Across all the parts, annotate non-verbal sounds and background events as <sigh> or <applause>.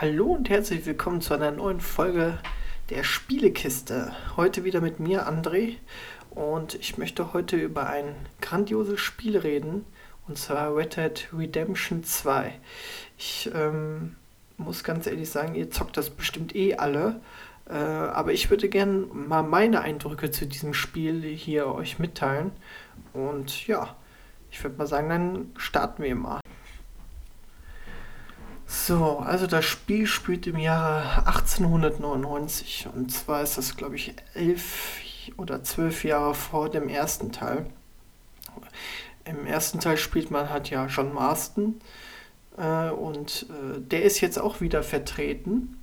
Hallo und herzlich willkommen zu einer neuen Folge der Spielekiste. Heute wieder mit mir, André. Und ich möchte heute über ein grandioses Spiel reden. Und zwar Red Dead Redemption 2. Ich ähm, muss ganz ehrlich sagen, ihr zockt das bestimmt eh alle. Äh, aber ich würde gerne mal meine Eindrücke zu diesem Spiel hier euch mitteilen. Und ja, ich würde mal sagen, dann starten wir mal. So, also das Spiel spielt im Jahre 1899 und zwar ist das, glaube ich, elf oder zwölf Jahre vor dem ersten Teil. Im ersten Teil spielt man halt ja John Marston äh, und äh, der ist jetzt auch wieder vertreten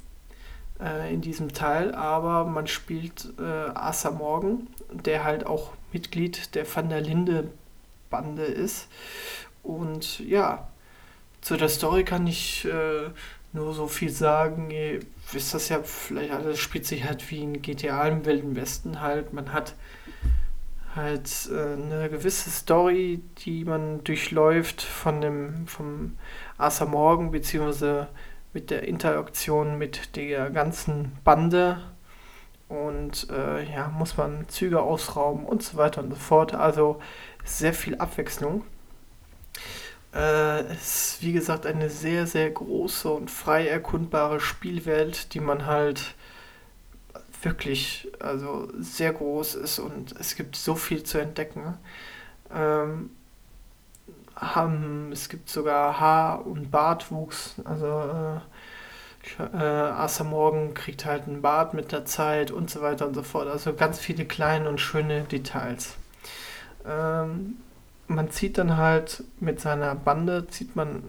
äh, in diesem Teil, aber man spielt äh, Arthur Morgan, der halt auch Mitglied der Van der Linde Bande ist. Und ja, zu der Story kann ich äh, nur so viel sagen. Ihr wisst das ja vielleicht alles, spielt sich halt wie ein GTA im Wilden Westen halt. Man hat halt äh, eine gewisse Story, die man durchläuft von dem, vom Arthur Morgan, beziehungsweise mit der Interaktion mit der ganzen Bande. Und äh, ja, muss man Züge ausrauben und so weiter und so fort. Also sehr viel Abwechslung. Äh, es ist wie gesagt eine sehr, sehr große und frei erkundbare Spielwelt, die man halt wirklich also sehr groß ist und es gibt so viel zu entdecken. Ähm, haben, es gibt sogar Haar- und Bartwuchs. Also äh, äh, Arthur Morgan kriegt halt einen Bart mit der Zeit und so weiter und so fort. Also ganz viele kleine und schöne Details. Ähm, man zieht dann halt mit seiner Bande, zieht man,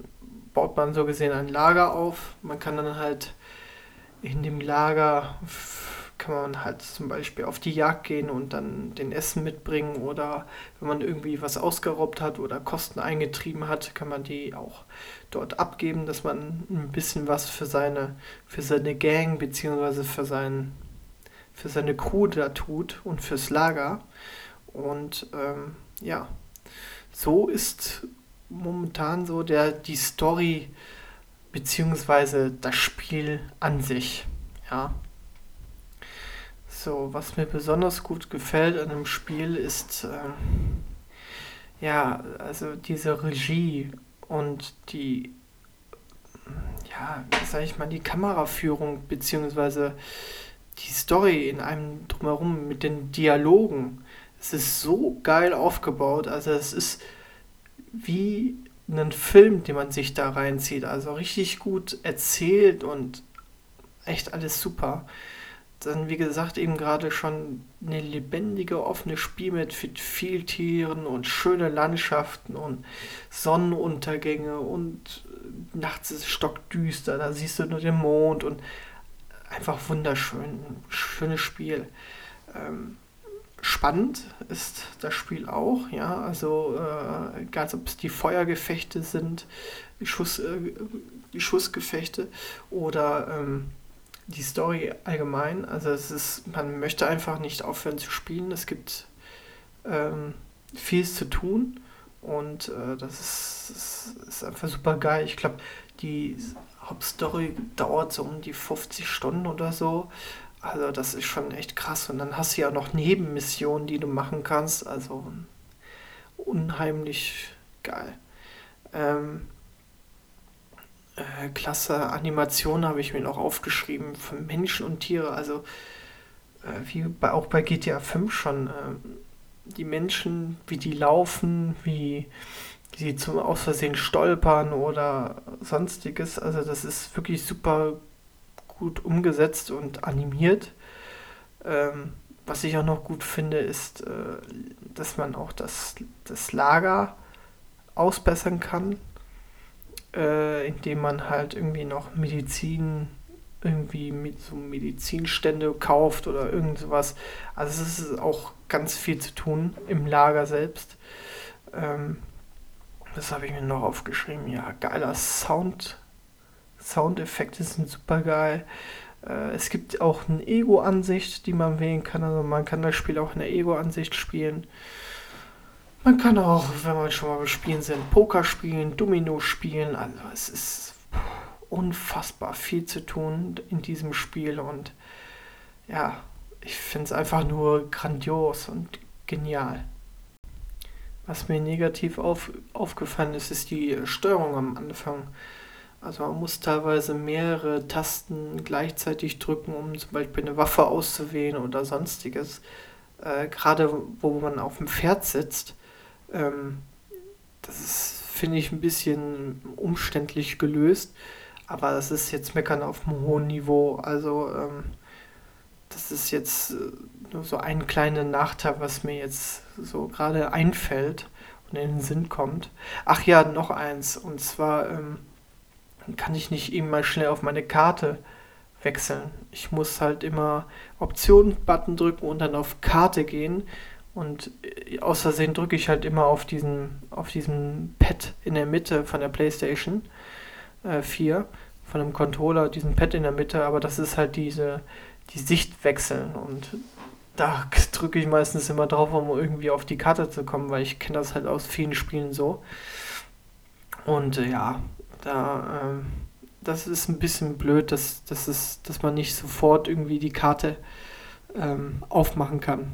baut man so gesehen ein Lager auf. Man kann dann halt in dem Lager kann man halt zum Beispiel auf die Jagd gehen und dann den Essen mitbringen oder wenn man irgendwie was ausgeraubt hat oder Kosten eingetrieben hat, kann man die auch dort abgeben, dass man ein bisschen was für seine, für seine Gang bzw. für, für seine Crew da tut und fürs Lager. Und ähm, ja, so ist momentan so der, die Story beziehungsweise das Spiel an sich. Ja. So, was mir besonders gut gefällt an dem Spiel ist, äh, ja, also diese Regie und die, ja, sag ich mal, die Kameraführung beziehungsweise die Story in einem drumherum mit den Dialogen es ist so geil aufgebaut. Also es ist wie ein Film, den man sich da reinzieht. Also richtig gut erzählt und echt alles super. Dann, wie gesagt, eben gerade schon eine lebendige, offene Spiel mit viel Tieren und schöne Landschaften und Sonnenuntergänge und nachts ist es stockdüster, da siehst du nur den Mond und einfach wunderschön, schönes Spiel. Ähm, spannend ist das Spiel auch, ja, also äh, egal ob es die Feuergefechte sind, die, Schuss, äh, die Schussgefechte oder ähm, die Story allgemein, also es ist, man möchte einfach nicht aufhören zu spielen, es gibt ähm, vieles zu tun und äh, das, ist, das ist einfach super geil. Ich glaube, die Hauptstory dauert so um die 50 Stunden oder so. Also das ist schon echt krass. Und dann hast du ja noch Nebenmissionen, die du machen kannst. Also unheimlich geil. Ähm, äh, klasse Animation habe ich mir noch aufgeschrieben für Menschen und Tiere. Also äh, wie bei, auch bei GTA 5 schon. Äh, die Menschen, wie die laufen, wie sie zum aus Versehen stolpern oder sonstiges. Also das ist wirklich super gut umgesetzt und animiert. Ähm, was ich auch noch gut finde, ist, äh, dass man auch das, das Lager ausbessern kann, äh, indem man halt irgendwie noch Medizin, irgendwie mit so Medizinstände kauft oder irgend sowas. Also es ist auch ganz viel zu tun im Lager selbst. Ähm, das habe ich mir noch aufgeschrieben. Ja, geiler Sound Soundeffekte sind super geil. Äh, es gibt auch eine Ego-Ansicht, die man wählen kann. Also man kann das Spiel auch in der Ego-Ansicht spielen. Man kann auch, wenn man schon mal spielen sind, Poker spielen, Domino spielen. Also es ist unfassbar viel zu tun in diesem Spiel und ja, ich finde es einfach nur grandios und genial. Was mir negativ auf, aufgefallen ist, ist die Steuerung am Anfang. Also man muss teilweise mehrere Tasten gleichzeitig drücken, um zum Beispiel eine Waffe auszuwählen oder sonstiges. Äh, Gerade wo man auf dem Pferd sitzt. Ähm, das ist, finde ich, ein bisschen umständlich gelöst. Aber das ist jetzt Meckern auf einem hohen Niveau. Also ähm, das ist jetzt äh, nur so ein kleiner Nachteil, was mir jetzt so gerade einfällt und in den Sinn kommt. Ach ja, noch eins. Und zwar ähm, kann ich nicht eben mal schnell auf meine Karte wechseln. Ich muss halt immer Optionen-Button drücken und dann auf Karte gehen. Und äh, aus Versehen drücke ich halt immer auf diesen, auf diesen Pad in der Mitte von der PlayStation äh, 4, von dem Controller, diesen Pad in der Mitte, aber das ist halt diese, die Sicht wechseln und da <laughs> drücke ich meistens immer drauf, um irgendwie auf die Karte zu kommen, weil ich kenne das halt aus vielen Spielen so. Und äh, ja, da, ähm, das ist ein bisschen blöd, dass, dass, es, dass man nicht sofort irgendwie die Karte ähm, aufmachen kann.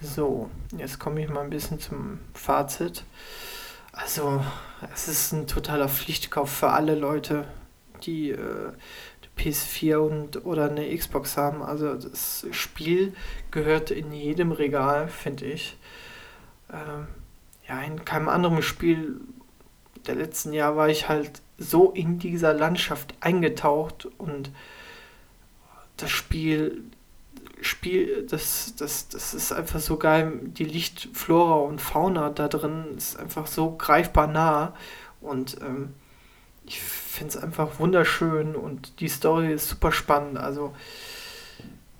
So, jetzt komme ich mal ein bisschen zum Fazit. Also, es ist ein totaler Pflichtkauf für alle Leute, die äh, PS4 und oder eine Xbox haben. Also das Spiel gehört in jedem Regal, finde ich. Ähm, ja, in keinem anderen Spiel der letzten Jahr war ich halt so in dieser Landschaft eingetaucht und das Spiel Spiel, das, das, das ist einfach so geil. Die Lichtflora und Fauna da drin ist einfach so greifbar nah. Und ähm, ich finde es einfach wunderschön und die Story ist super spannend. Also,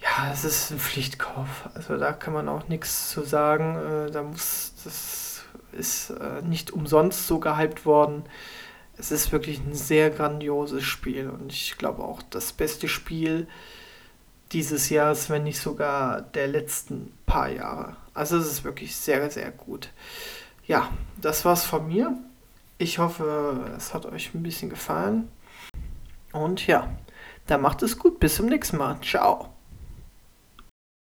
ja, es ist ein Pflichtkauf. Also, da kann man auch nichts zu sagen. Äh, da muss, das ist äh, nicht umsonst so gehypt worden. Es ist wirklich ein sehr grandioses Spiel und ich glaube auch das beste Spiel dieses Jahres, wenn nicht sogar der letzten paar Jahre. Also, es ist wirklich sehr, sehr gut. Ja, das war's von mir. Ich hoffe, es hat euch ein bisschen gefallen. Und ja, dann macht es gut. Bis zum nächsten Mal. Ciao.